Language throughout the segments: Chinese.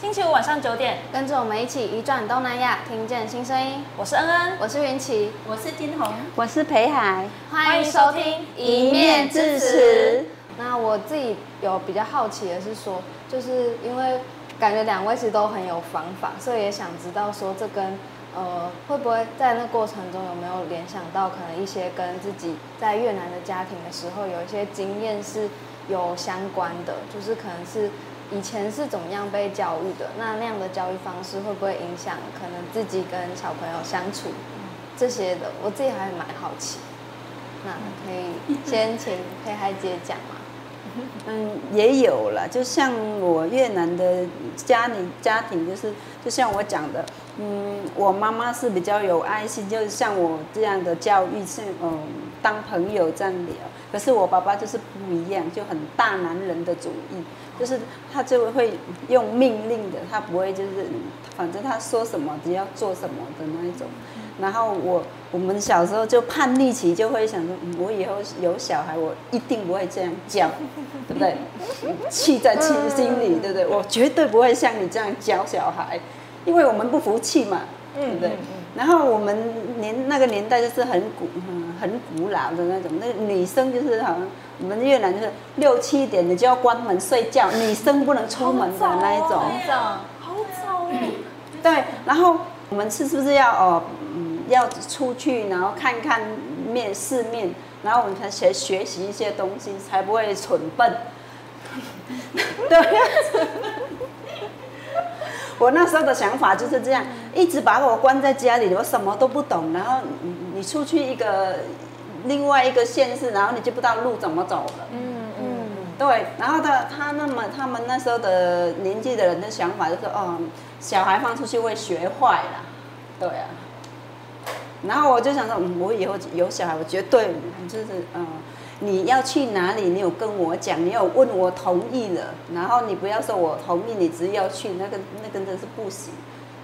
星期五晚上九点，跟着我们一起移转东南亚，听见新声音。我是恩恩，我是云奇，我是金红，我是裴海。欢迎收听一面之词。那我自己有比较好奇的是说，就是因为感觉两位其实都很有方法，所以也想知道说这跟呃会不会在那过程中有没有联想到可能一些跟自己在越南的家庭的时候有一些经验是有相关的，就是可能是。以前是怎么样被教育的？那那样的教育方式会不会影响可能自己跟小朋友相处这些的？我自己还蛮好奇。那可以先请裴海姐讲吗？嗯，也有了。就像我越南的家里家庭，就是就像我讲的，嗯，我妈妈是比较有爱心，就是像我这样的教育是嗯当朋友这样聊。可是我爸爸就是不一样，就很大男人的主义。就是他就会用命令的，他不会就是，反正他说什么，只要做什么的那一种。然后我我们小时候就叛逆期，就会想说，我以后有小孩，我一定不会这样教，对不对？气在气心里，对不对？我绝对不会像你这样教小孩，因为我们不服气嘛，对不对？然后我们年那个年代就是很古，很古老的那种，那女生就是好像。我们越南就是六七点你就要关门睡觉，女生不能出门的那一种。好早，好早哎。对，然后我们是是不是要哦，嗯，要出去，然后看看面世面，然后我们才学学习一些东西，才不会蠢笨。对。我那时候的想法就是这样，一直把我关在家里，我什么都不懂，然后你你出去一个。另外一个县市，然后你就不知道路怎么走了。嗯嗯，对。然后他他那么他们那时候的年纪的人的想法就是，哦，小孩放出去会学坏了，对啊。然后我就想说，嗯，我以后有小孩，我绝对就是，嗯，你要去哪里，你有跟我讲，你有问我同意了，然后你不要说我同意，你只要去，那个那个真的是不行。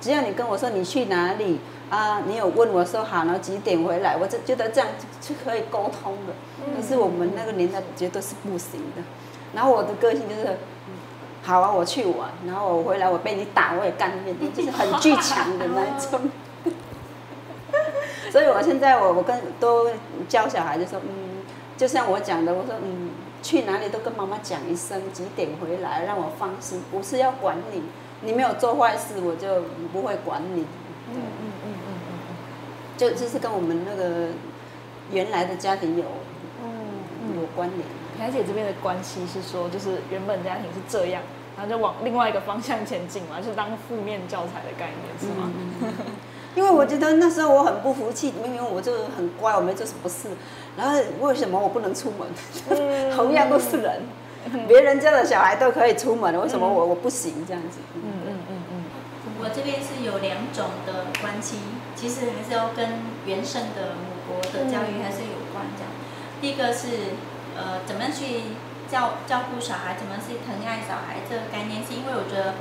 只要你跟我说你去哪里。啊，你有问我说好，然后几点回来？我就觉得这样就可以沟通的。可是我们那个年代绝对是不行的。然后我的个性就是，好啊，我去玩，然后我回来我被你打我也甘愿，就是很倔强的那种。所以我现在我我跟都教小孩就说，嗯，就像我讲的，我说嗯，去哪里都跟妈妈讲一声，几点回来，让我放心，不是要管你，你没有做坏事，我就不会管你。嗯嗯嗯嗯嗯就就是跟我们那个原来的家庭有嗯有关联。裴姐这边的关系是说，就是原本家庭是这样，然后就往另外一个方向前进嘛，就是当负面教材的概念是吗？嗯、因为我觉得那时候我很不服气，明明我就很乖，我没做什么事，然后为什么我不能出门？嗯、同样都是人，别人家的小孩都可以出门，为什么我我不行？这样子。嗯。嗯。嗯。嗯。我这边是有两种的关系，其实还是要跟原生的母国的教育还是有关这样。第一个是呃，怎么样去教照顾小孩，怎么去疼爱小孩，这个概念是因为我觉得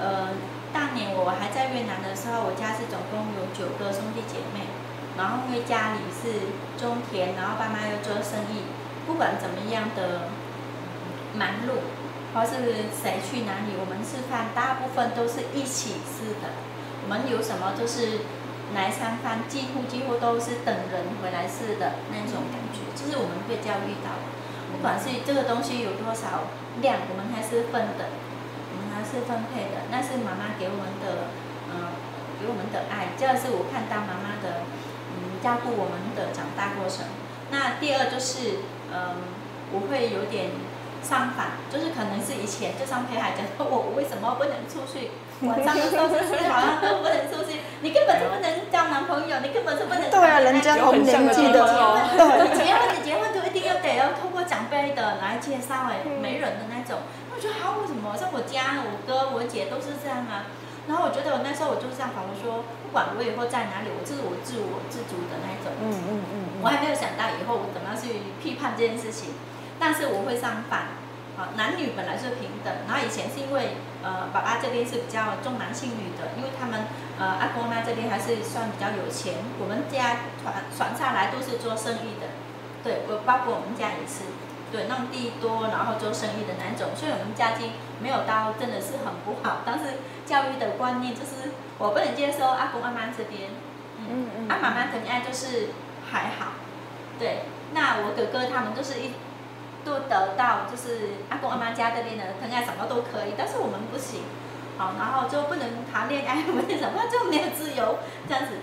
呃，当年我还在越南的时候，我家是总共有九个兄弟姐妹，然后因为家里是种田，然后爸妈又做生意，不管怎么样的忙碌。或是谁去哪里，我们吃饭大部分都是一起吃的。我们有什么就是来三番，几乎几乎都是等人回来吃的那种感觉，就是我们会教育到，不管是这个东西有多少量，我们还是分的，我们还是分配的，那是妈妈给我们的，嗯、呃，给我们的爱，这是我看到妈妈的，嗯，照顾我们的长大过程。那第二就是，嗯、呃，我会有点。相反，就是可能是以前，就像裴海讲，我我为什么不能出去？晚上的时候是好像都不能出去，你根本就不能交男朋友，你根本就不能。对啊，人家同年纪的，对，结婚你结婚就一定要得要透过长辈的来介绍哎，媒人的那种。我觉得好，为什么？像我家我哥我姐都是这样啊。然后我觉得我那时候我就这样考虑说，不管我以后在哪里，我就是我自我自足的那种。嗯嗯嗯。我还没有想到以后我怎么样去批判这件事情。但是我会上反，啊，男女本来是平等。然后以前是因为，呃，爸爸这边是比较重男轻女的，因为他们，呃，阿公那这边还是算比较有钱。我们家传传下来都是做生意的，对，我包括我们家也是，对，弄地多，然后做生意的那种，所以我们家境没有到真的是很不好，但是教育的观念就是我不能接受阿公阿妈这边，嗯嗯嗯，阿妈妈疼爱就是还好，对，那我哥哥他们就是一都得到就是阿公阿妈家这边的疼爱什么都可以，但是我们不行，好，然后就不能谈恋爱，为什么就没有自由这样子？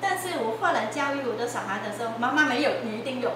但是我后来教育我的小孩的时候，妈妈没有，你一定有。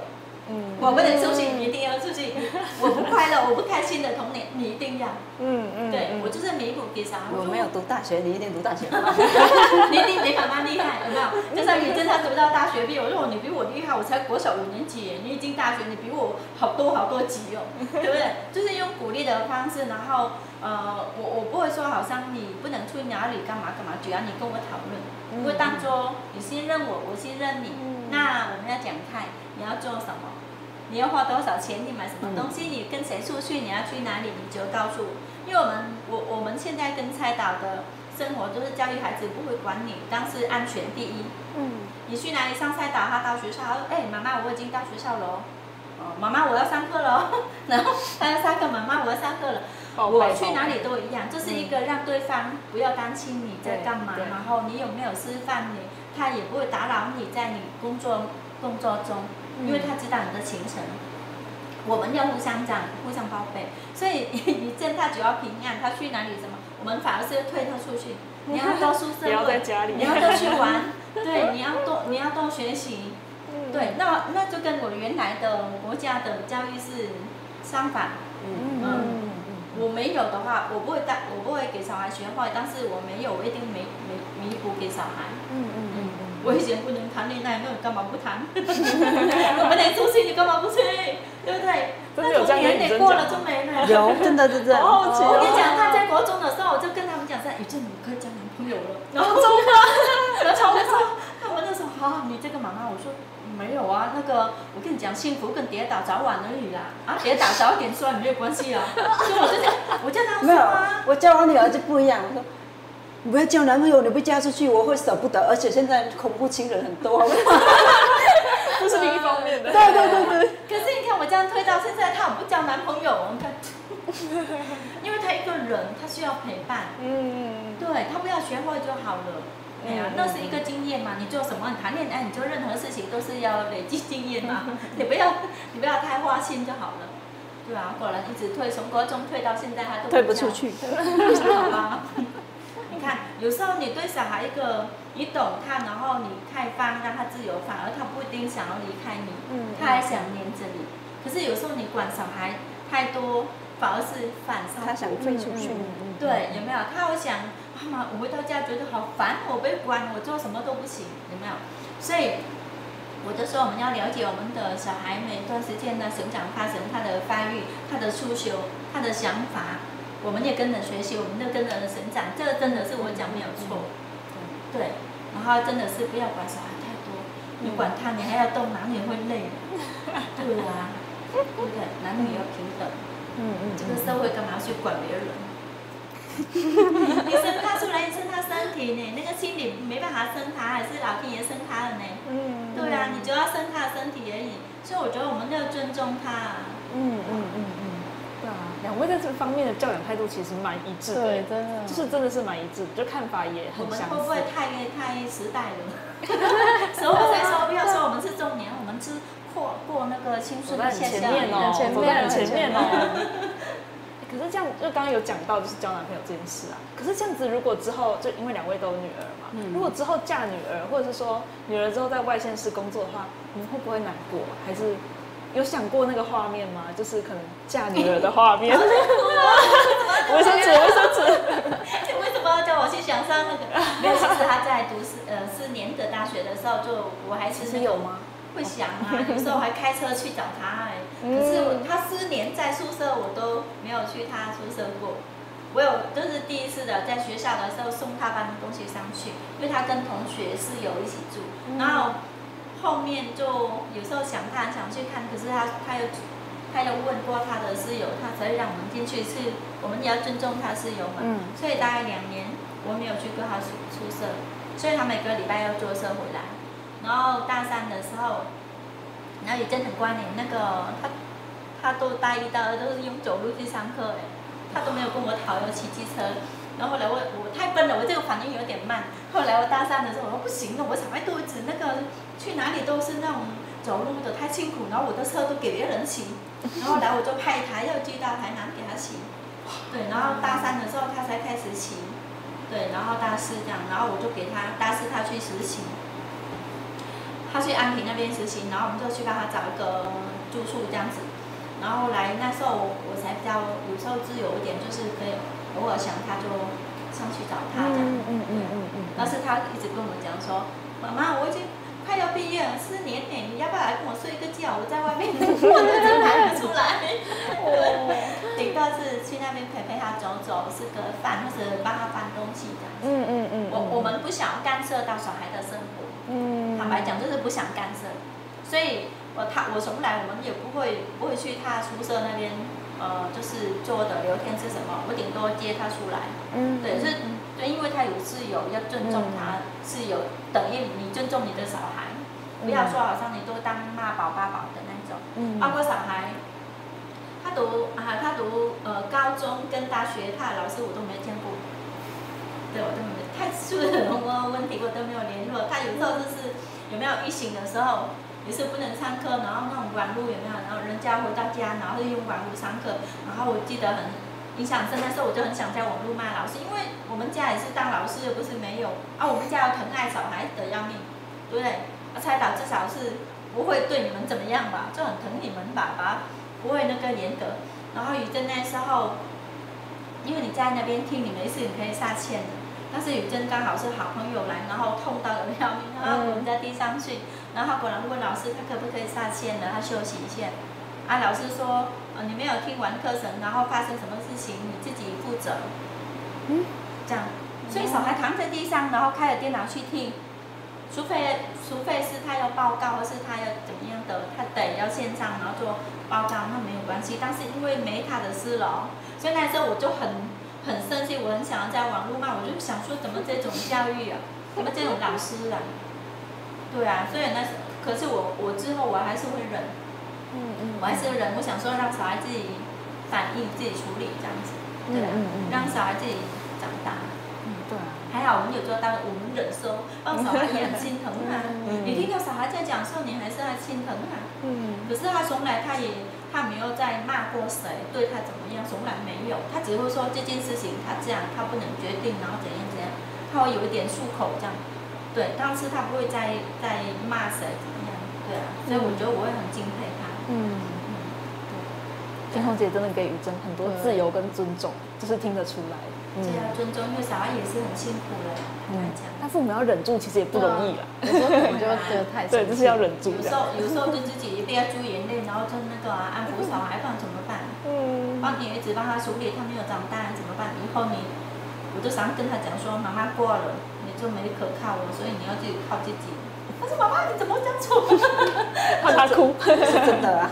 嗯，我不能出去，你一定要出去。我不快乐，我不开心的童年，你一定要。嗯嗯。对，我就是弥补给小孩。我没有读大学，你一定读大学。你一定比妈妈厉害，有没有？就算你真的读到大学毕业，我说你比我厉害，我才国小五年级，你已经大学，你比我好多好多级哦，对不对？就是用鼓励的方式，然后呃，我我不会说好像你不能去哪里干嘛干嘛，只要你跟我讨论，不会当做你信任我，我信任你。那我们要讲开，你要做什么？你要花多少钱？你买什么东西？你跟谁出去？你要去哪里？你就告诉我。因为我们我我们现在跟蔡导的生活就是教育孩子不会管你，但是安全第一。嗯。你去哪里上蔡导？他到学校，他说哎，妈妈，我已经到学校了。哦，妈妈，我要上课了。然后他要上课，妈妈，我要上课了。我去哪里都一样，就是一个让对方不要担心你在干嘛，然后你有没有吃饭，你他也不会打扰你在你工作工作中。因为他知道你的行程，我们要互相讲、互相报备，所以你见他只要平安，他去哪里什么，我们反而是要推他出去。你要多宿舍，不要在家里，你要多去玩，对，你要多你要多学习，对，那那就跟我原来的国家的教育是相反。嗯嗯，我没有的话，我不会带，我不会给小孩学坏，但是我没有，我一定没没弥补给小孩。嗯嗯嗯。我以前不能谈恋爱，那你干嘛不谈？我们得出去，你干嘛不去？对不对？那童年得过了就没了。有，真的真的。哦，我跟你讲，他在国中的时候，我就跟他们讲说，宇正你可以交男朋友了。然后中吗？然后我说，他们那时候，好，你这个妈妈，我说没有啊，那个我跟你讲，幸福跟跌倒早晚而已啦。啊，跌倒早一点算没有关系啊。所以我就讲，我叫他说啊。我叫我女儿就不一样，我说。你不要交男朋友，你不嫁出去，我会舍不得。而且现在恐怖情人很多，不是另一方面的。对对对对。可是你看我这样推到现在，他不交男朋友，你看，因为他一个人，他需要陪伴。嗯。对，他不要学会就好了。哎呀，那是一个经验嘛。你做什么？你谈恋爱，你做任何事情都是要累积经验嘛。你不要，你不要太花心就好了。对啊，果然一直退，从国中退到现在，他都推不出去。好吧。看，有时候你对小孩一个，你懂他，然后你开放让他自由，反而他不一定想要离开你，嗯，他还想黏着你。可是有时候你管小孩太多，反而是反伤。他想飞出去。对，有没有？他会想，妈妈，我回到家觉得好烦，我被管，我做什么都不行，有没有？所以，我就说我们要了解我们的小孩每一段时间的成长发生，他的发育，他的出修，他的想法。我们也跟着学习，我们都跟着成长，这个真的是我讲没有错。对，然后真的是不要管小孩太多，你管他，你还要动脑，你会累。对啊，对不对？男女要平等。嗯嗯。这个社会干嘛要去管别人？你生他出来，你生他身体呢？那个心理没办法生他，还是老天爷生他了呢？嗯。对啊，你就要生他的身体而已。所以我觉得我们要尊重他。嗯嗯嗯。两位在这方面的教养态度其实蛮一致的，对，真的，就是真的是蛮一致，就看法也很相似。我们会不会太太时代了？所以才说不要说我们是中年，我们是过过那个青春的前面哦，走在很前面哦。可是这样，就刚刚有讲到就是交男朋友这件事啊。可是这样子，如果之后就因为两位都有女儿嘛，如果之后嫁女儿，或者是说女儿之后在外县市工作的话，你们会不会难过？还是？有想过那个画面吗？就是可能嫁女儿的画面。卫生纸，卫生纸。为什么要叫我去想上那个？没有，其实他在读四呃四年的大学的时候，就我还其实有吗？会想啊，有时候还开车去找他哎。可是他四年在宿舍，我都没有去他宿舍过。我有，就是第一次的在学校的时候送他搬东西上去，因为他跟同学室友一起住，然后。后面就有时候想看，想去看，可是他他又他又问过他的室友，他才会让我们进去。是，我们也要尊重他室友嘛。嗯。所以大概两年我没有去过他宿宿舍，所以他每个礼拜要坐车回来。然后大三的时候，然后也真的很关联，那个他他都大一、大二都是用走路去上课哎。他都没有跟我讨要骑机车。然后后来我我太笨了，我这个反应有点慢。后来我大三的时候，我说不行了，我小孩肚子那个去哪里都是那种走路的太辛苦，然后我的车都给别人骑。然后来我就派他要去到台南给他骑。对，然后大三的时候他才开始骑。对，然后大四这样，然后我就给他大四他去实习。他去安平那边实习，然后我们就去帮他找一个住处这样子。然后来那时候我我才比较有时候自由一点，就是可以偶尔想他就上去找他这样。嗯嗯嗯嗯嗯。但是他一直跟我们讲说，妈妈，我已经快要毕业了，四年呢，你要不要来跟我睡一个觉？我在外面我都真排不出来。哦。顶多是去那边陪陪他走走，吃个饭，或者帮他搬东西这样子。嗯嗯嗯。我我们不想干涉到小孩的生活。嗯，坦白讲就是不想干涉，所以我他我从来我们也不会不会去他宿舍那边，呃，就是做的聊天是什么，我顶多接他出来。嗯，对，是，对，因为他有室友，要尊重他室友，等于你尊重你的小孩，不要说好像你都当妈宝爸宝的那种。嗯，包括小孩，他读啊，他读呃高中跟大学，他的老师我都没见过。对，我都没有，太出了什么问题，我都没有联络。他有时候就是有没有疫情的时候，也是不能上课，然后那种网络有没有？然后人家回到家，然后就用网络上课。然后我记得很印象深，那时候我就很想在网络骂老师，因为我们家也是当老师，又不是没有啊。我们家要疼爱小孩的要命，对不对？啊，蔡导至少是不会对你们怎么样吧？就很疼你们爸爸，不会那个严格。然后雨珍那时候，因为你在那边听，你没事你可以下线。但是雨珍刚好是好朋友来，然后痛到了要命，然后我们在地上去，然后果然问老师他可不可以下线了，他休息一下。啊，老师说，呃，你没有听完课程，然后发生什么事情你自己负责。嗯，这样，所以小孩躺在地上，然后开着电脑去听，除非除非是他要报告或是他要怎么样的，他得要线上然后做报告，那没有关系。但是因为没他的事了，所以那时候我就很。很生气，我很想要在网络骂，我就想说怎么这种教育啊，怎么这种老师啊，对啊，所以那是，可是我我之后我还是会忍，嗯嗯，我还是忍，我想说让小孩自己反应自己处理这样子，对啊，让小孩自己长大，嗯对啊，还好我们有做到，我们忍受，让小孩也很心疼啊，你听到小孩在讲的时候，你还是很心疼啊，嗯，可是他从来他也。他没有在骂过谁，对他怎么样，从来没有。他只会说这件事情他这样，他不能决定，然后怎样怎样，他会有一点漱口这样。对，但是他不会再再骂谁怎么样，对啊。所以我觉得我会很敬佩他。嗯嗯。对。天空姐真的给雨珍很多自由跟尊重，就是听得出来。对要尊重，因为小孩也是很辛苦的。嗯，但父母要忍住，其实也不容易啦。有时候我觉得 觉得太对，就是要忍住。有时候有时候就自己一定要注眼泪，然后就那个啊安抚小孩，不然怎么办？嗯。帮你一直帮他处理，他没有长大怎么办？以后你，我就想跟他讲说，妈妈过了，你就没可靠了，所以你要自己靠自己。他说妈妈你怎么这样做？怕他哭，是真的啊。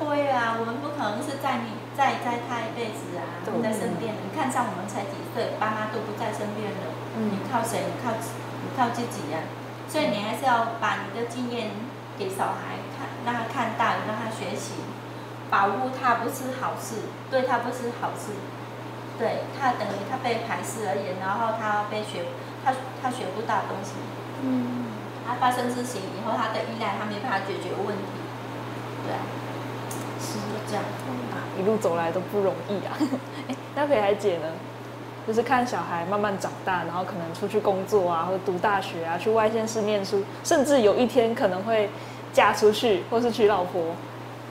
会啊，我们不可能是在你在在他一辈子啊，不在身边。你看，像我们才几岁，爸妈都不在身边了，你靠谁？你靠你靠自己呀。所以你还是要把你的经验给小孩看，让他看到，让他学习。保护他不是好事，对他不是好事，对他等于他被排斥而已，然后他被学，他他学不到东西。嗯。他发生事情以后，他的依赖他没办法解决问题，对啊。是这样，一路走来都不容易啊。哎，那北海姐呢？就是看小孩慢慢长大，然后可能出去工作啊，或者读大学啊，去外县市念书，甚至有一天可能会嫁出去，或是娶老婆。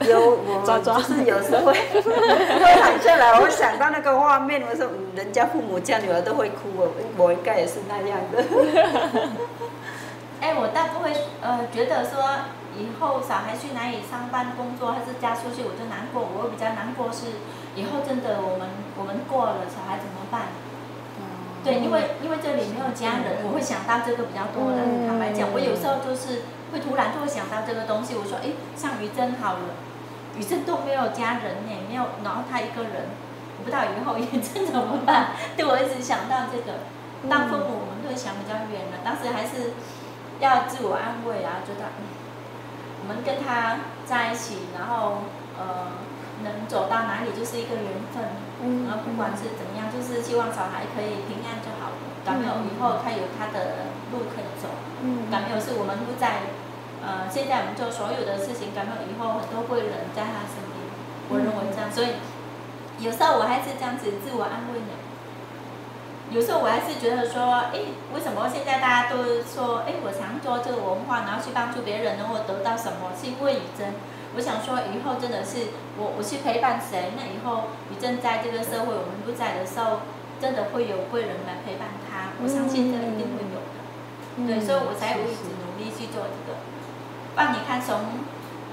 有我 抓抓是有时候会 会躺下来，我会想到那个画面，我说人家父母嫁女儿都会哭，我我应该也是那样的。哎，我倒不会呃觉得说。以后小孩去哪里上班工作，还是嫁出去，我就难过。我会比较难过是，以后真的我们我们过了，小孩怎么办？嗯、对，因为因为这里没有家人，嗯、我会想到这个比较多的。嗯、坦白讲，我有时候就是会突然就会想到这个东西。我说，哎，像于真好了，于真都没有家人呢，没有，然后他一个人，我不知道以后于真怎么办？对，我一直想到这个。当父母，我们都会想比较远了，当时还是要自我安慰啊，觉得。我们跟他在一起，然后呃，能走到哪里就是一个缘分，嗯，然后不管是怎么样，就是希望小孩可以平安就好了。感没有以后他有他的路可以走，嗯，感没有是我们不在，呃，现在我们做所有的事情，感到以后很多贵人在他身边，我认为这样，所以有时候我还是这样子自我安慰的。有时候我还是觉得说，哎，为什么现在大家都说，哎，我常做这个文化，然后去帮助别人，能够得到什么？是因为雨珍，我想说以后真的是我我去陪伴谁，那以后雨珍在这个社会我们不在的时候，真的会有贵人来陪伴他。我相信这一定会有的，嗯、对，所以我才有一直。帮你看从，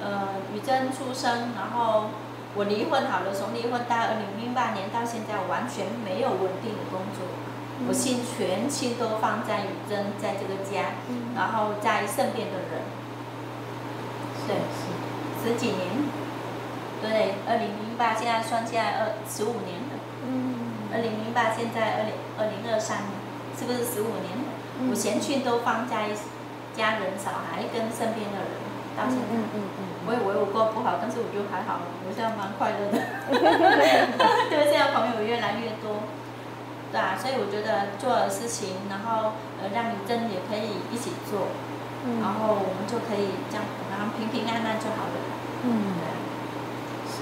呃，雨珍出生，然后。我离婚好了，从离婚到二零零八年到现在，完全没有稳定的工作。嗯、我心全心都放在雨珍，在这个家，嗯、然后在身边的人。对，十几年。对，二零零八现在算下来二十五年了。嗯。二零零八现在二零二零二三年，是不是十五年我全心都放在家人、小孩跟身边的人，到现在。嗯嗯嗯我以为我过不好，但是我觉得还好，我现在蛮快乐的。对，现在朋友越来越多，对啊，所以我觉得做的事情，然后呃让你真也可以一起做，嗯、然后我们就可以这样，然后平平安安就好了。嗯，对，是。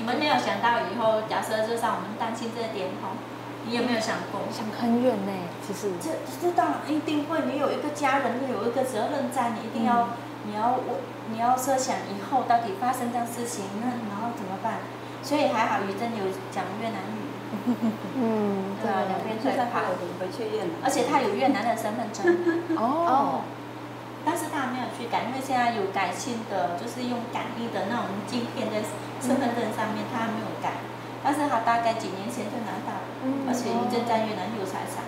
你们没有想到以后，假设就像我们担心这点吼，你有没有想过？想很远呢，其实。这这当然一定会，你有一个家人，你有一个责任在，你一定要，嗯、你要我。你要设想以后到底发生这样事情，那然后怎么办？所以还好，于真有讲越南语。嗯，对啊，两边最怕回去越南，而且他有越南的身份证。哦。但是他没有去改，因为现在有改新的，就是用感应的那种镜片在身份证上面，他还没有改。但是他大概几年前就拿到了，而且雨珍在越南有财产。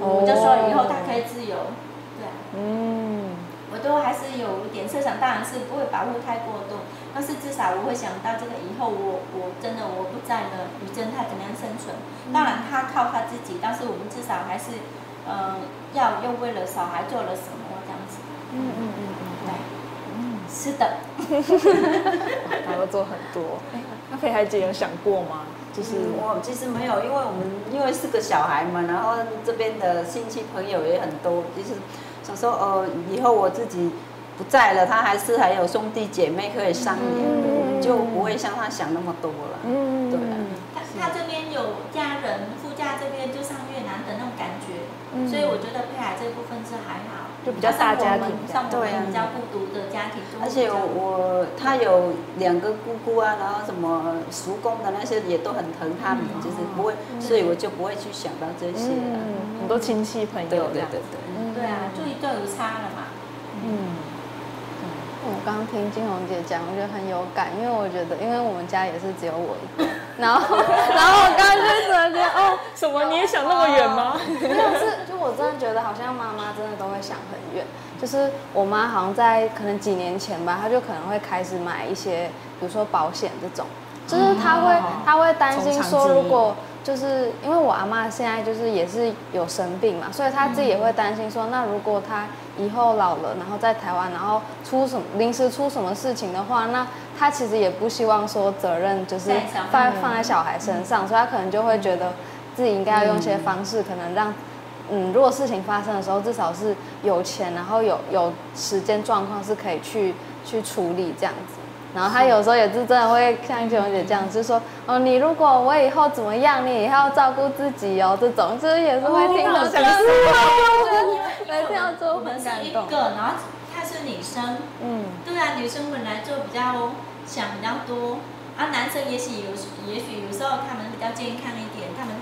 哦。我就说以后他可以自由。对啊。嗯。我都还是有一点设想，当然是不会保护太过多，但是至少我会想到这个以后我我真的我不在了，雨珍她怎么样生存？当然他靠他自己，但是我们至少还是，呃，要又为了小孩做了什么这样子。嗯嗯嗯嗯，对，嗯，是的。还要做很多。那佩海姐有想过吗？就是、嗯、我其实没有，因为我们因为是个小孩嘛，然后这边的亲戚朋友也很多，就是。想说哦，以后我自己不在了，他还是还有兄弟姐妹可以商量，嗯、就不会像他想那么多了。嗯，对。他他这边有家人，副驾这边就上越南的那种感觉，嗯、所以我觉得佩海这部分是还好，就比较大家庭，像我们比较孤独的家庭。而且我他有两个姑姑啊，然后什么叔公的那些也都很疼他们，嗯、就是不会，嗯、所以我就不会去想到这些很多亲戚朋友对对对。对。对啊，就一就有差了嘛。嗯，我刚刚听金红姐讲，我觉得很有感，因为我觉得，因为我们家也是只有我一个，然后，然后我刚刚就觉得，哦，什么你也想那么远吗？没有，是就我真的觉得，好像妈妈真的都会想很远。就是我妈好像在可能几年前吧，她就可能会开始买一些，比如说保险这种，就是她会，她会担心说，如果。就是因为我阿妈现在就是也是有生病嘛，所以她自己也会担心说，那如果她以后老了，然后在台湾，然后出什么临时出什么事情的话，那她其实也不希望说责任就是放放在小孩身上，所以她可能就会觉得自己应该要用一些方式，可能让嗯，如果事情发生的时候，至少是有钱，然后有有时间状况是可以去去处理这样子。然后他有时候也是真的会像金红姐这样，就是说，哦，你如果我以后怎么样，你也要照顾自己哦，这种就是也是会听到这样子，对，听到之后很感动。一个，然后她是女生，嗯，对啊，女生本来就比较想比较多，啊，男生也许有，也许有时候他们比较健康一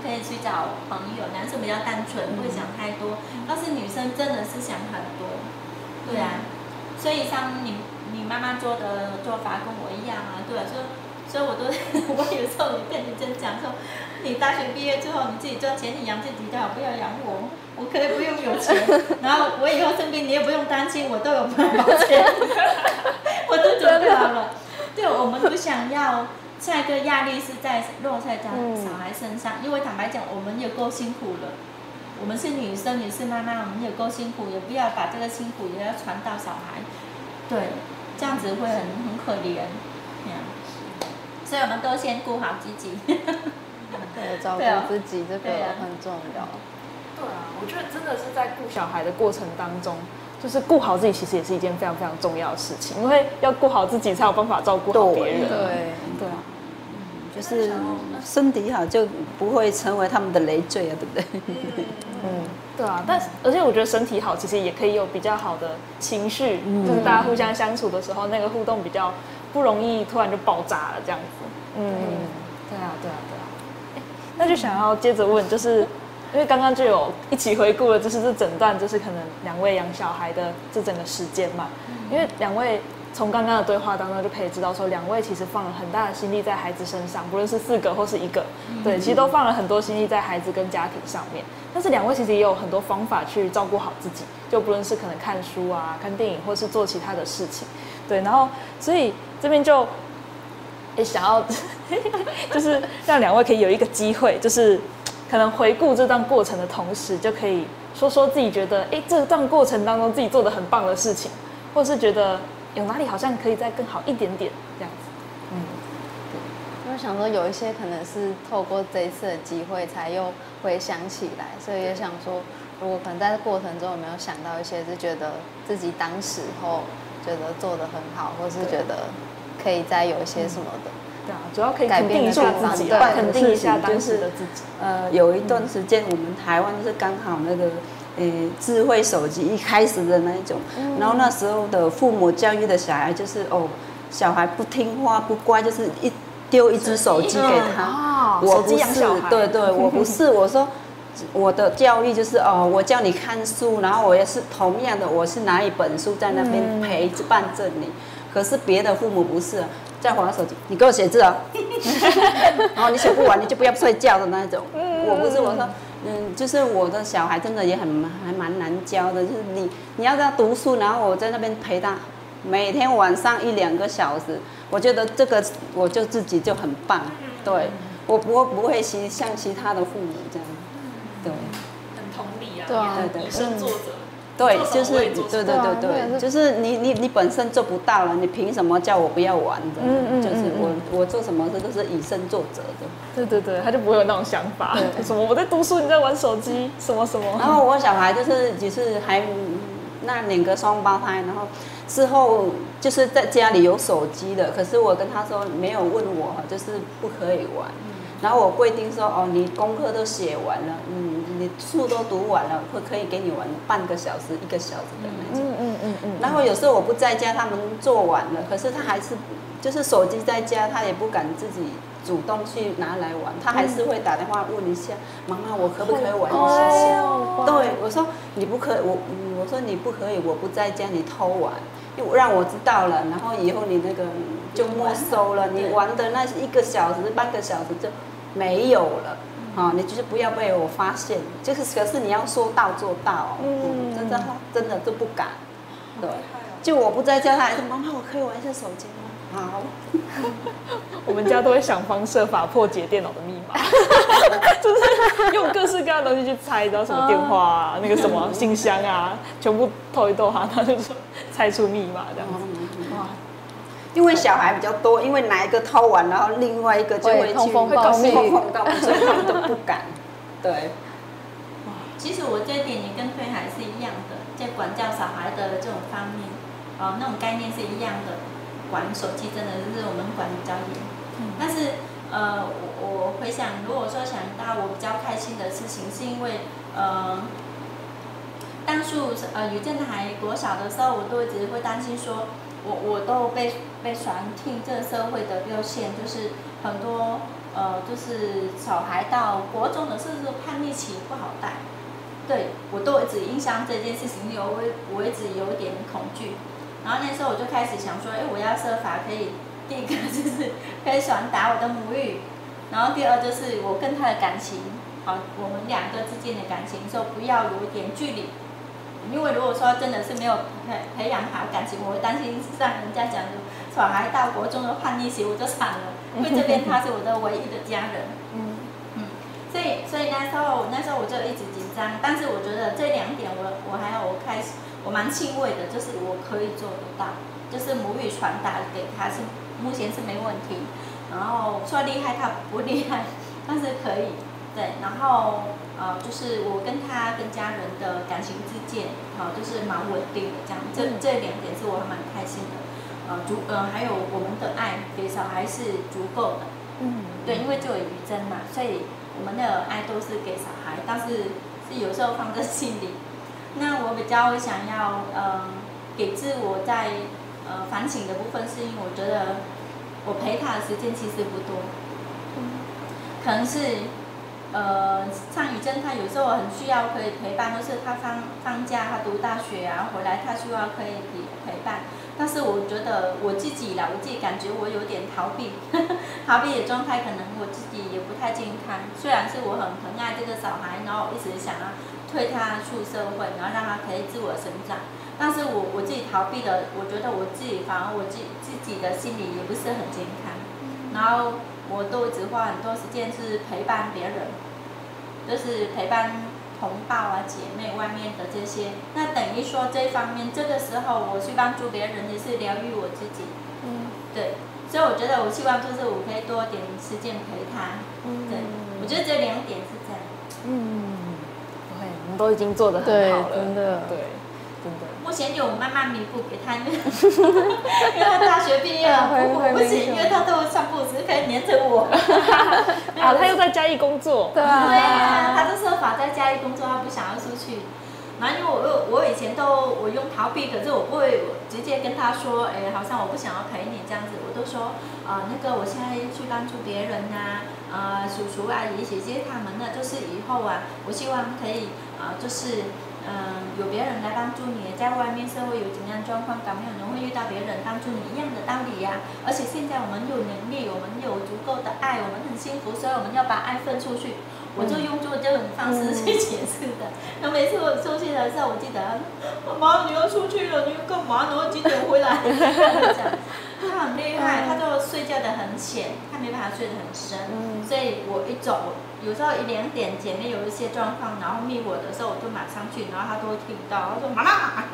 可以去找朋友，男生比较单纯，不会想太多，但是女生真的是想很多，对啊，所以像你你。妈妈做的做法跟我一样啊，对啊，所以所以我都 我有时候也跟你这样讲说，你大学毕业之后你自己赚钱，你养自己就好，不要养我，我可以不用有钱，然后我以后生病你也不用担心，我都有买保险，我都准备好了。对，我们不想要下一个压力是在落在家小孩身上，因为坦白讲，我们也够辛苦了，我们是女生也是妈妈，我们也够辛苦，也不要把这个辛苦也要传到小孩，对。这样子会很很可怜，所以我们都先顾好自己。对，照顾自己这个很重要。对啊，我觉得真的是在顾小孩的过程当中，就是顾好自己，其实也是一件非常非常重要的事情，因为要顾好自己，才有办法照顾好别人。对对啊，就是身体好就不会成为他们的累赘啊，对不对？嗯，对啊，但是而且我觉得身体好，其实也可以有比较好的情绪，嗯、就是大家互相相处的时候，那个互动比较不容易突然就爆炸了这样子。嗯，对啊，对啊，对啊。那就想要接着问，就是。因为刚刚就有一起回顾了，就是这整段，就是可能两位养小孩的这整个时间嘛。因为两位从刚刚的对话当中就可以知道，说两位其实放了很大的心力在孩子身上，不论是四个或是一个，对，其实都放了很多心力在孩子跟家庭上面。但是两位其实也有很多方法去照顾好自己，就不论是可能看书啊、看电影，或是做其他的事情，对。然后，所以这边就也想要，就是让两位可以有一个机会，就是。可能回顾这段过程的同时，就可以说说自己觉得，哎，这段过程当中自己做的很棒的事情，或是觉得有哪里好像可以再更好一点点这样子。嗯，对。我想说，有一些可能是透过这一次的机会才又回想起来，所以也想说，如果可能在过程中有没有想到一些，是觉得自己当时候觉得做的很好，或是觉得可以再有一些什么的。对啊，主要可以肯定一下自己，肯定一下当时的自己。呃，有一段时间我们台湾是刚好那个，呃，智慧手机一开始的那一种，然后那时候的父母教育的小孩就是哦，小孩不听话不乖，就是一丢一只手机给他。我不是，对对，我不是，我说我的教育就是哦，我叫你看书，然后我也是同样的，我是拿一本书在那边陪伴着你。可是别的父母不是。在玩手机，你给我写字啊！然 后你写不完，你就不要睡觉的那种。我不是我说，嗯，就是我的小孩真的也很还蛮难教的，就是你你要让他读书，然后我在那边陪他，每天晚上一两个小时，我觉得这个我就自己就很棒。对，我不不会其像其他的父母这样，对，很同理啊，对对，以身作则。对，就是对对对对，就是你你你本身做不到了，你凭什么叫我不要玩的？嗯嗯，就是我我做什么事都是以身作则的。对对对，他就不会有那种想法，什么我在读书，你在玩手机，什么什么。然后我小孩就是只是还那两个双胞胎，然后之后就是在家里有手机的，可是我跟他说没有问我，就是不可以玩。然后我规定说哦，你功课都写完了，嗯。你书都读完了，会可以给你玩半个小时、一个小时的那种。嗯嗯嗯嗯。然后有时候我不在家，他们做完了，可是他还是就是手机在家，他也不敢自己主动去拿来玩，他还是会打电话问一下妈妈，我可不可以玩一下？对，我说你不可以，我我说你不可以，我不在家，你偷玩，又让我知道了，然后以后你那个就没收了，你玩的那一个小时、半个小时就没有了。啊，你就是不要被我发现，就是可是你要说到做到，嗯，真的真的都不敢，对，就我不在家，他还说妈妈，我可以玩一下手机吗？好，我们家都会想方设法破解电脑的密码，就是用各式各样的东西去猜，知道什么电话啊，那个什么信箱啊，全部透一透哈，他就说猜出密码这样子，哇。因为小孩比较多，因为哪一个偷完，然后另外一个就会去通风报信，所以他们都不敢。对。其实我这一点也跟推海是一样的，在管教小孩的这种方面，哦，那种概念是一样的。管手机真的是我们管比较严。嗯。但是，呃，我我回想，如果说想到我比较开心的事情，是因为，呃，当初呃于正台国小的时候，我都一直会担心说。我我都被被传听这个社会的表现，就是很多呃，就是小孩到国中的时候叛逆期不好带，对我都一直印象这件事情，有我我一直有点恐惧。然后那时候我就开始想说，哎，我要设法可以，第一个就是 可以转达我的母语，然后第二就是我跟他的感情，好，我们两个之间的感情，说不要有一点距离。因为如果说真的是没有培培养好感情，我会担心像人家讲的，小孩到国中的叛逆期我就惨了，因为这边他是我的唯一的家人。嗯嗯，所以所以那时候那时候我就一直紧张，但是我觉得这两点我我还有我开始我蛮欣慰的，就是我可以做得到，就是母语传达给他是目前是没问题。然后说厉害他不厉害，但是可以，对，然后呃就是我跟他跟家人的感情之间，好、呃、就是蛮稳定的这样，这这两点是我还蛮开心的，呃足呃还有我们的爱给小孩是足够的，嗯，对，因为就有余真嘛，所以我们的爱都是给小孩，但是是有时候放在心里。那我比较想要呃给自我在呃反省的部分，是因为我觉得我陪他的时间其实不多，可能是呃像宇珍他有时候很需要可以陪伴，就是他放放假他读大学啊回来他需要可以陪陪伴，但是我觉得我自己啦，我自己感觉我有点逃避，逃避的状态可能我自己也不太健康，虽然是我很疼爱这个小孩，然后一直想要。推他出社会，然后让他可以自我成长。但是我我自己逃避的，我觉得我自己反而我自自己的心理也不是很健康。然后我都只花很多时间是陪伴别人，就是陪伴同胞啊、姐妹外面的这些。那等于说这一方面，这个时候我去帮助别人，也是疗愈我自己。嗯，对。所以我觉得我希望就是我可以多点时间陪他。嗯，对。我觉得这两点是这样。嗯。都已经做得很好了，真的，对，目前有慢慢弥补给他，因为他大学毕业了，不行，因为他都上步子可以黏着我。啊，他又在嘉义工作。对啊，他就设法在嘉义工作，他不想要出去。然后因为我我以前都我用逃避，可是我不会直接跟他说，哎，好像我不想要陪你这样子，我都说，啊，那个我现在去帮助别人呐，啊，叔叔阿姨姐姐他们呢，就是以后啊，我希望可以。啊，就是，嗯，有别人来帮助你，在外面社会有怎样状况，感没有人会遇到别人帮助你一样的道理呀、啊。而且现在我们有能力，我们有足够的爱，我们很幸福，所以我们要把爱分出去。我就用做这种方式去解释的。那、嗯、每次我出去的时候，我记得，妈妈你要出去了，你要干嘛？然后几点回来？他很厉害，他就睡觉的很浅，他没办法睡得很深，嗯、所以我一走。有时候一两点姐妹有一些状况，然后密我的时候，我就马上去，然后他都会听不到。他说：“妈妈，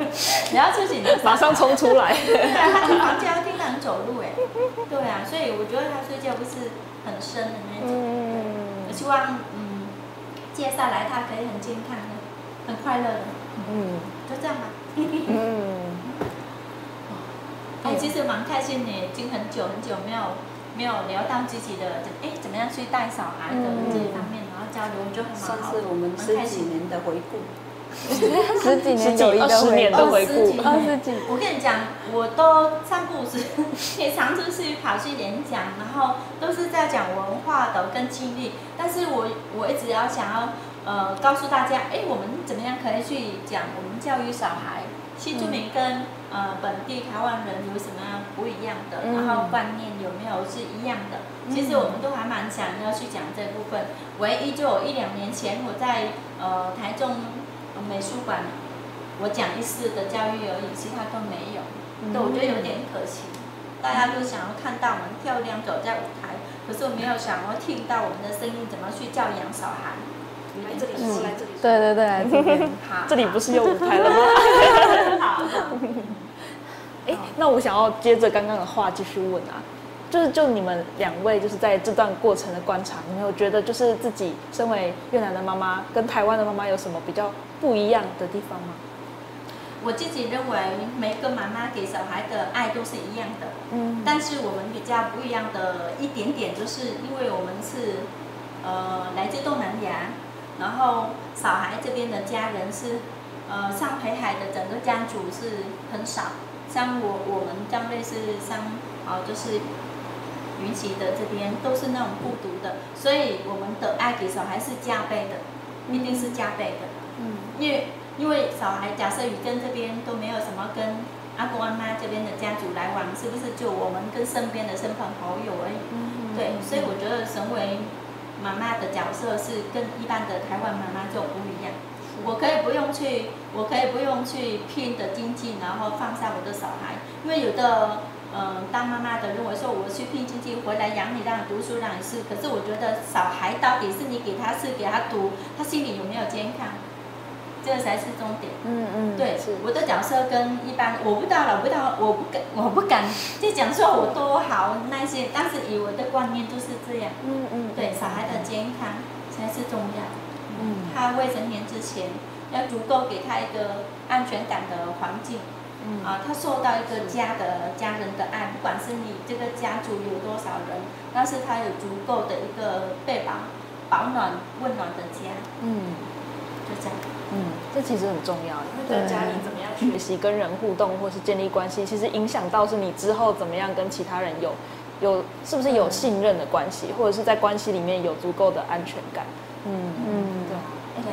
你要出去，你马上冲出来。”对啊，他去房间要听到人走路哎。对啊，所以我觉得他睡觉不是很深的那种。嗯。我希望嗯，接下来他可以很健康的，很快乐的。嗯。就这样吧。嗯。哎，其实蛮开心的，已经很久很久没有。没有聊到自己的，哎，怎么样去带小孩的这一方面，然后交流就很好。算是我们十几年的回顾，十几年有一的回顾，二十几。我跟你讲，我都散步时，也常出去跑去演讲，然后都是在讲文化的跟经历。但是我我一直要想要呃告诉大家，哎，我们怎么样可以去讲我们教育小孩？新住民跟呃本地台湾人有什么样不一样的？然后观念有没有是一样的？其实我们都还蛮想要去讲这部分。唯一就有一两年前我在呃台中美术馆，我讲一次的教育而已，其他都没有。对，我觉得有点可惜。大家都想要看到我们漂亮走在舞台，可是我没有想要听到我们的声音怎么去教养小孩。你来这里，是来这里。对对对，这边。好，这里不是有舞台了吗？好。哎，那我想要接着刚刚的话继续问啊，就是就你们两位就是在这段过程的观察，你们有觉得就是自己身为越南的妈妈跟台湾的妈妈有什么比较不一样的地方吗？我自己认为每个妈妈给小孩的爱都是一样的，嗯，但是我们比较不一样的一点点，就是因为我们是呃来自东南亚。然后小孩这边的家人是，呃，上北海的整个家族是很少，像我我们这样类似像，啊，就是云奇的这边都是那种孤独的，所以我们的爱给小孩是加倍的，一定是加倍的。嗯，因为因为小孩假设雨珍这边都没有什么跟阿公阿妈这边的家族来往，是不是就我们跟身边的亲朋好友而已？嗯，对，所以我觉得身为。妈妈的角色是跟一般的台湾妈妈就不一样，我可以不用去，我可以不用去拼的经济，然后放下我的小孩，因为有的，嗯，当妈妈的认为说我去拼经济回来养你，让你读书，让你试，可是我觉得小孩到底是你给他试，给他读，他心里有没有健康？这才是重点。嗯嗯，对，我的角色跟一般我不到了，我不到，我不敢，我不敢就讲说我多好那些，但是以我的观念都是这样。嗯嗯，对，小孩的健康才是重要。嗯，他未成年之前要足够给他一个安全感的环境。嗯啊，他受到一个家的家人的爱，不管是你这个家族有多少人，但是他有足够的一个被保保暖温暖的家。嗯，就这样。嗯，这其实很重要。对家里怎么样学习跟人互动，或是建立关系，其实影响到是你之后怎么样跟其他人有有是不是有信任的关系，或者是在关系里面有足够的安全感。嗯嗯，对对。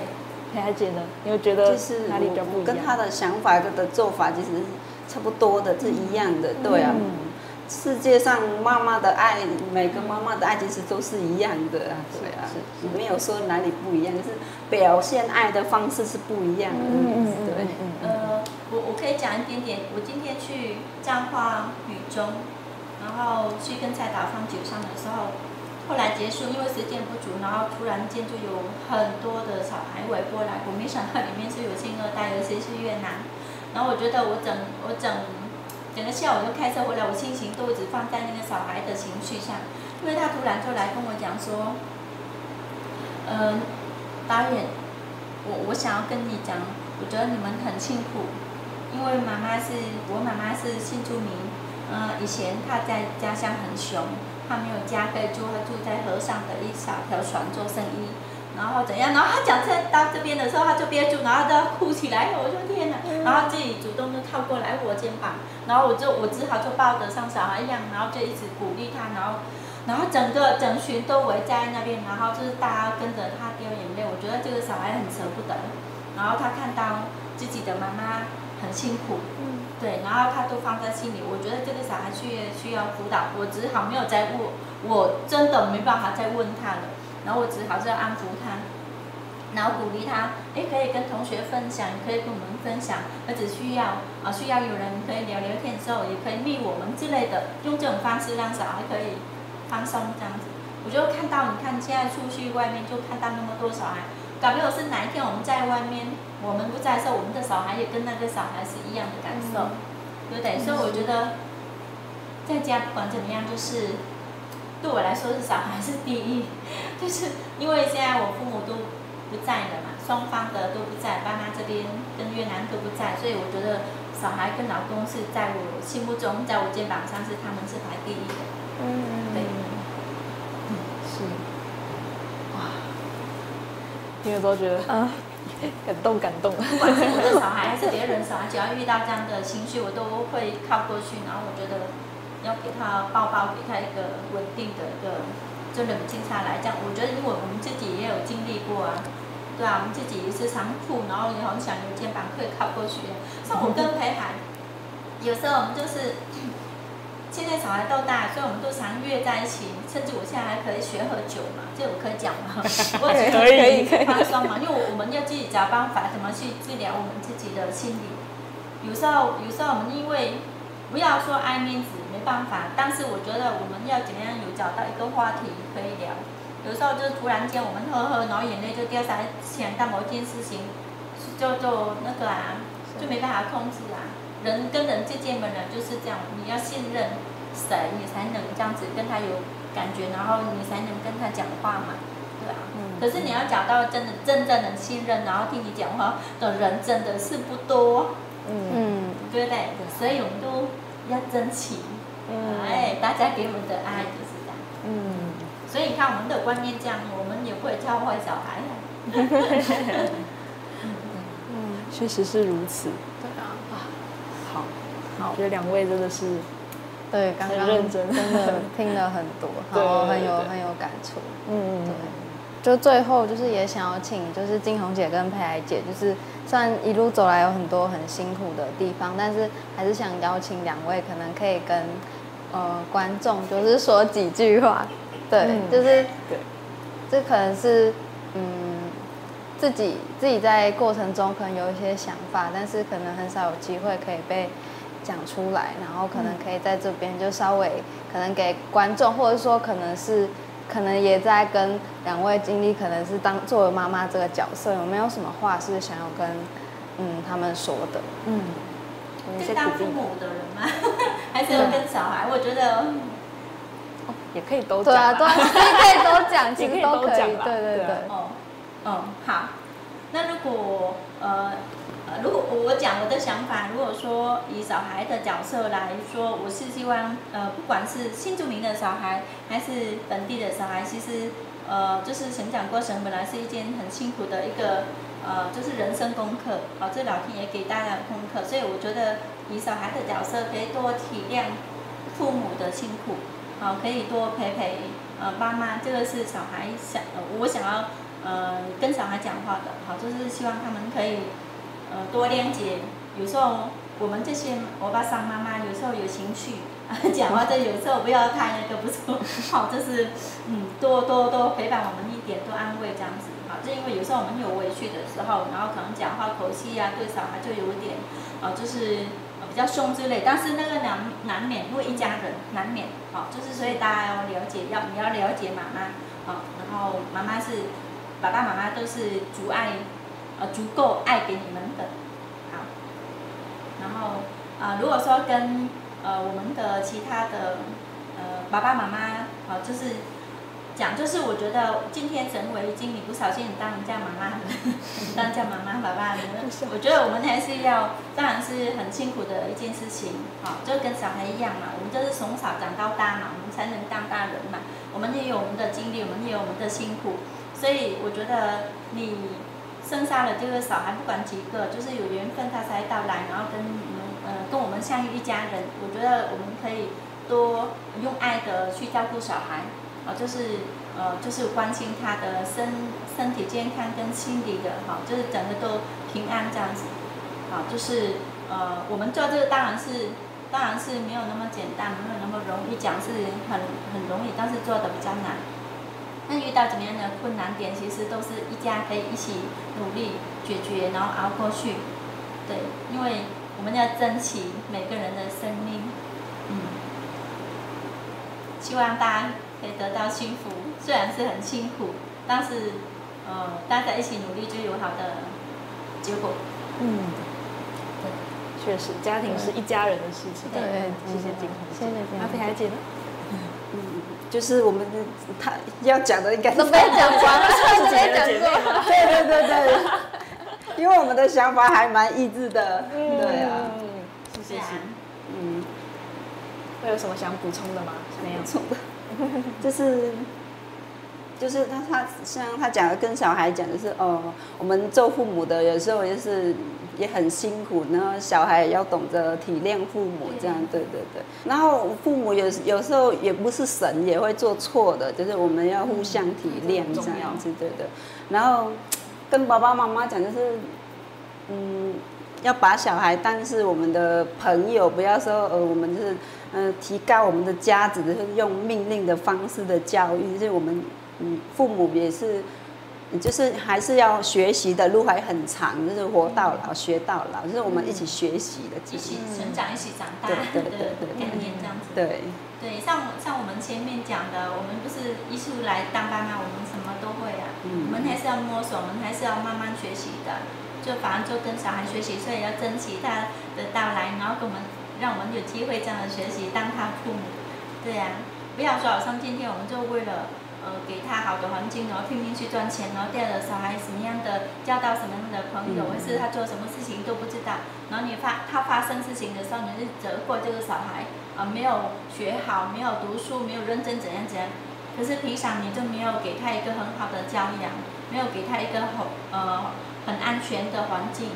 裴海姐呢？你会觉得就是哪里比较不一样？跟他的想法的做法其实差不多的，是一样的。对啊，世界上妈妈的爱，每个妈妈的爱其实都是一样的啊。对啊，没有说哪里不一样，就是表现爱的方式是不一样的。嗯嗯对。呃，我我可以讲一点点。我今天去彰化雨中，然后去跟蔡导放酒上的时候。后来结束，因为时间不足，然后突然间就有很多的小孩围过来，我没想到里面是有新二代，有些是越南。然后我觉得我整我整整个下午就开车回来，我心情都一直放在那个小孩的情绪上，因为他突然就来跟我讲说，嗯、导演，我我想要跟你讲，我觉得你们很辛苦，因为妈妈是我妈妈是新住民，嗯、以前她在家乡很穷。他没有家可以住，他住在河上的一小条船做生意，然后怎样？然后他讲这到这边的时候，他就憋住，然后都要哭起来。我说天哪！然后自己主动就靠过来我肩膀，然后我就我只好就抱着像小孩一样，然后就一直鼓励他，然后然后整个整群都围在那边，然后就是大家跟着他掉眼泪。我觉得这个小孩很舍不得，然后他看到自己的妈妈很辛苦。对，然后他都放在心里。我觉得这个小孩需需要辅导，我只好没有再问，我真的没办法再问他了。然后我只好是要安抚他，然后鼓励他，哎，可以跟同学分享，可以跟我们分享。儿子需要啊，需要有人可以聊聊天的时候，也可以密我们之类的，用这种方式让小孩可以放松这样子。我就看到，你看现在出去外面就看到那么多小孩。搞不好是哪一天我们在外面，我们不在的时候，我们的小孩也跟那个小孩是一样的感受，嗯、对不对？嗯、所以我觉得，在家不管怎么样，就是对我来说是小孩是第一，就是因为现在我父母都不在了嘛，双方的都不在，爸妈这边跟越南都不在，所以我觉得小孩跟老公是在我心目中，在我肩膀上是他们是排第一的。嗯，对。听了都觉得？啊，感 动感动。不管是我的小孩还是别人小孩，只要遇到这样的情绪，我都会靠过去。然后我觉得要给他抱抱，给他一个稳定的一个，就冷静下来。这样，我觉得因为我们自己也有经历过啊，对啊，我们自己也是常哭，然后也很想有肩膀可以靠过去。像我跟裴海，有时候我们就是。现在小孩都大，所以我们都常约在一起，甚至我现在还可以学喝酒嘛，这我可以讲吗？我觉得可以放松嘛，因为我们要自己找办法，怎么去治疗我们自己的心理。有时候，有时候我们因为不要说爱面子，没办法，但是我觉得我们要怎么样有找到一个话题可以聊。有时候就突然间我们喝喝，然后眼泪就掉下来，想到某一件事情，就就那个啊，就没办法控制啊。人跟人之间本来就是这样，你要信任谁，你才能这样子跟他有感觉，然后你才能跟他讲话嘛，对啊。嗯。可是你要找到真的真正能信任，然后听你讲话的人真的是不多。嗯。对不对？所以我们都要珍惜。嗯。哎，大家给我们的爱就是这样。嗯。所以你看我们的观念这样，我们也不会教坏小孩。嗯，确实是如此。我觉得两位真的是，对，刚刚认真，真的 听了很多，然后很有很有感触。嗯，对。就最后就是也想要请，就是金红姐跟佩莱姐，就是虽然一路走来有很多很辛苦的地方，但是还是想邀请两位，可能可以跟呃观众就是说几句话。对，就是对，这可能是嗯自己自己在过程中可能有一些想法，但是可能很少有机会可以被。讲出来，然后可能可以在这边就稍微可能给观众，或者说可能是可能也在跟两位经历，可能是当作为妈妈这个角色，有没有什么话是想要跟嗯他们说的？嗯，是当父母的人吗？还是要跟小孩？我觉得也可以都讲，对啊，对，可以都讲，其实都可以，对对对。哦，嗯，好。那如果呃。如果我讲我的想法，如果说以小孩的角色来说，我是希望，呃，不管是新住民的小孩，还是本地的小孩，其实，呃，就是成长过程本来是一件很辛苦的一个，呃，就是人生功课，好、这老天爷给大家的功课，所以我觉得以小孩的角色可以多体谅父母的辛苦，好、可以多陪陪，呃，妈妈，这个是小孩想，我想要，呃，跟小孩讲话的，好、就是希望他们可以。呃，多谅解。有时候我们这些我爸桑妈妈有时候有情绪，讲话就有时候不要太那个，不是好，就是嗯，多多多陪伴我们一点，多安慰这样子。好，就因为有时候我们有委屈的时候，然后可能讲话口气呀、啊，对小孩就有点，呃，就是比较凶之类。但是那个难难免，因为一家人难免，好，就是所以大家要了解，要你要了解妈妈，好，然后妈妈是爸爸妈妈都是阻碍。呃，足够爱给你们的，好。然后，啊、呃，如果说跟呃我们的其他的呃爸爸妈妈，好、呃，就是讲，就是我觉得今天成为经理，不小心你当人家 妈妈，当人家妈妈爸爸，我觉得我们还是要，当然是很辛苦的一件事情，好、呃，就跟小孩一样嘛，我们就是从小长到大嘛，我们才能当大人嘛，我们也有我们的经历，我们也有我们的辛苦，所以我觉得你。生下了这个小孩，不管几个，就是有缘分他才到来，然后跟你们呃跟我们相遇一家人。我觉得我们可以多用爱的去照顾小孩，啊，就是呃就是关心他的身身体健康跟心理的，哈，就是整个都平安这样子，啊，就是呃我们做这个当然是当然是没有那么简单，没有那么容易讲是很很容易，但是做的比较难。那遇到怎么样的困难点，其实都是一家可以一起努力解决，然后熬过去。对，因为我们要珍惜每个人的生命。嗯。希望大家可以得到幸福，虽然是很辛苦，但是呃，大家一起努力就有好的结果。嗯。对，确实，家庭是一家人的事情。对，对谢谢金红，谢谢金红。阿飞还记得？就是我们他要讲的应该都没讲完了，都没讲过。对对对对，因为我们的想法还蛮一致的，嗯、对啊。谢谢。嗯。会有什么想补充的吗？没有。补充的。就是，就是他他像他讲的跟小孩讲的是哦，我们做父母的有时候也是。也很辛苦，然后小孩也要懂得体谅父母，这样对对对。然后父母有有时候也不是神，也会做错的，就是我们要互相体谅这样子，对对。然后跟爸爸妈妈讲，就是嗯，要把小孩当是我们的朋友，不要说呃，我们就是嗯、呃，提高我们的家子，就是用命令的方式的教育，就是我们嗯，父母也是。就是还是要学习的路还很长，就是活到老学到老，就是我们一起学习的，一起成长，一起长大，对对对对，概念这样子。对对，像像我们前面讲的，我们不是一出来当爸妈，我们什么都会啊，我们还是要摸索，我们还是要慢慢学习的，就反正就跟小孩学习，所以要珍惜他的到来，然后跟我们让我们有机会这样的学习，当他父母，对呀，不要说好像今天我们就为了。呃，给他好的环境，然后拼命去赚钱，然后带着小孩什么样的交到什么样的朋友，或是他做什么事情都不知道。然后你发他发生事情的时候，你是责怪这个小孩啊、呃，没有学好，没有读书，没有认真怎样怎样。可是平常你就没有给他一个很好的教养，没有给他一个很呃很安全的环境，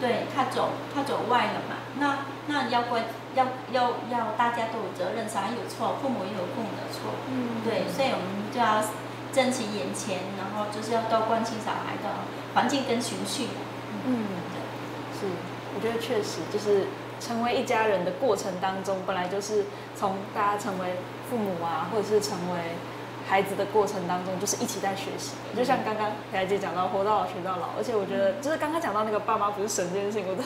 对他走他走歪了嘛？那那要怪。要要要，大家都有责任，小孩有错，父母也有父母的错，嗯，对，所以我们就要珍惜眼前，然后就是要多关心小孩的环境跟情绪，嗯，对，是，我觉得确实就是成为一家人的过程当中，本来就是从大家成为父母啊，或者是成为孩子的过程当中，就是一起在学习。就像刚刚裴海姐讲到“活到老学到老”，而且我觉得就是刚刚讲到那个爸妈不是神这件事情，我的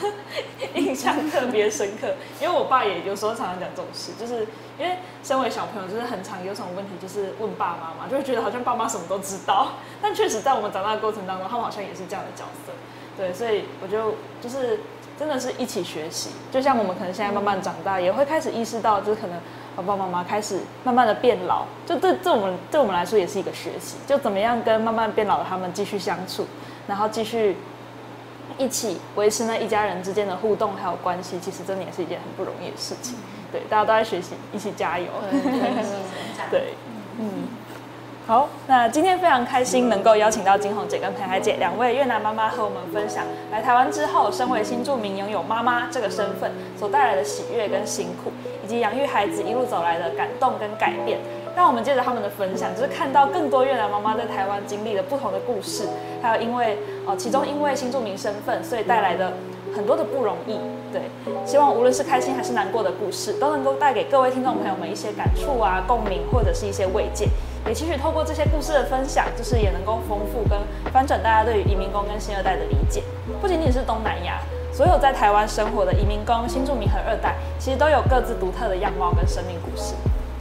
印象特别深刻。因为我爸也有时候常常讲这种事，就是因为身为小朋友，就是很常有什么问题，就是问爸妈嘛，就会觉得好像爸妈什么都知道。但确实在我们长大的过程当中，他们好像也是这样的角色。对，所以我觉得就是真的是一起学习。就像我们可能现在慢慢长大，也会开始意识到，就是可能。爸爸妈妈开始慢慢的变老，就对对我们对我们来说也是一个学习，就怎么样跟慢慢变老的他们继续相处，然后继续一起维持那一家人之间的互动还有关系，其实真的也是一件很不容易的事情。对，大家都在学习，一起加油。对，嗯。好，那今天非常开心能够邀请到金红姐跟裴海姐两位越南妈妈和我们分享来台湾之后，身为新住民拥有妈妈这个身份所带来的喜悦跟辛苦，以及养育孩子一路走来的感动跟改变。让我们借着他们的分享，就是看到更多越南妈妈在台湾经历的不同的故事，还有因为哦，其中因为新住民身份，所以带来的。很多的不容易，对，希望无论是开心还是难过的故事，都能够带给各位听众朋友们一些感触啊、共鸣，或者是一些慰藉。也期许透过这些故事的分享，就是也能够丰富跟翻转大家对于移民工跟新二代的理解。不仅仅是东南亚，所有在台湾生活的移民工、新住民和二代，其实都有各自独特的样貌跟生命故事。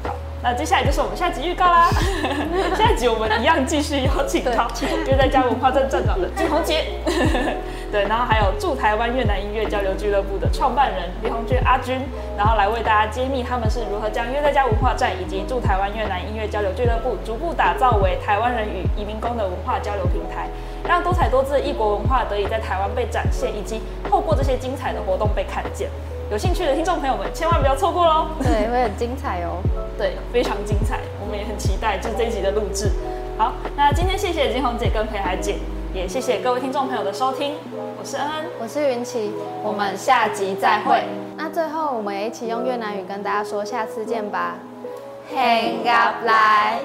好，那接下来就是我们下集预告啦。下集我们一样继续邀请到约在家文化站站长的金红姐。对，然后还有驻台湾越南音乐交流俱乐部的创办人李红娟阿军，然后来为大家揭秘他们是如何将约在家文化站以及驻台湾越南音乐交流俱乐部逐步打造为台湾人与移民工的文化交流平台，让多彩多姿的异国文化得以在台湾被展现，以及透过这些精彩的活动被看见。有兴趣的听众朋友们千万不要错过喽！对，会很精彩哦。对，非常精彩，我们也很期待就这一集的录制。好，那今天谢谢金红姐跟裴海姐。也谢谢各位听众朋友的收听，是恩恩，我是云奇，我们下集再会。那最后我们也一起用越南语跟大家说下次见吧，Hẹn gặp lại。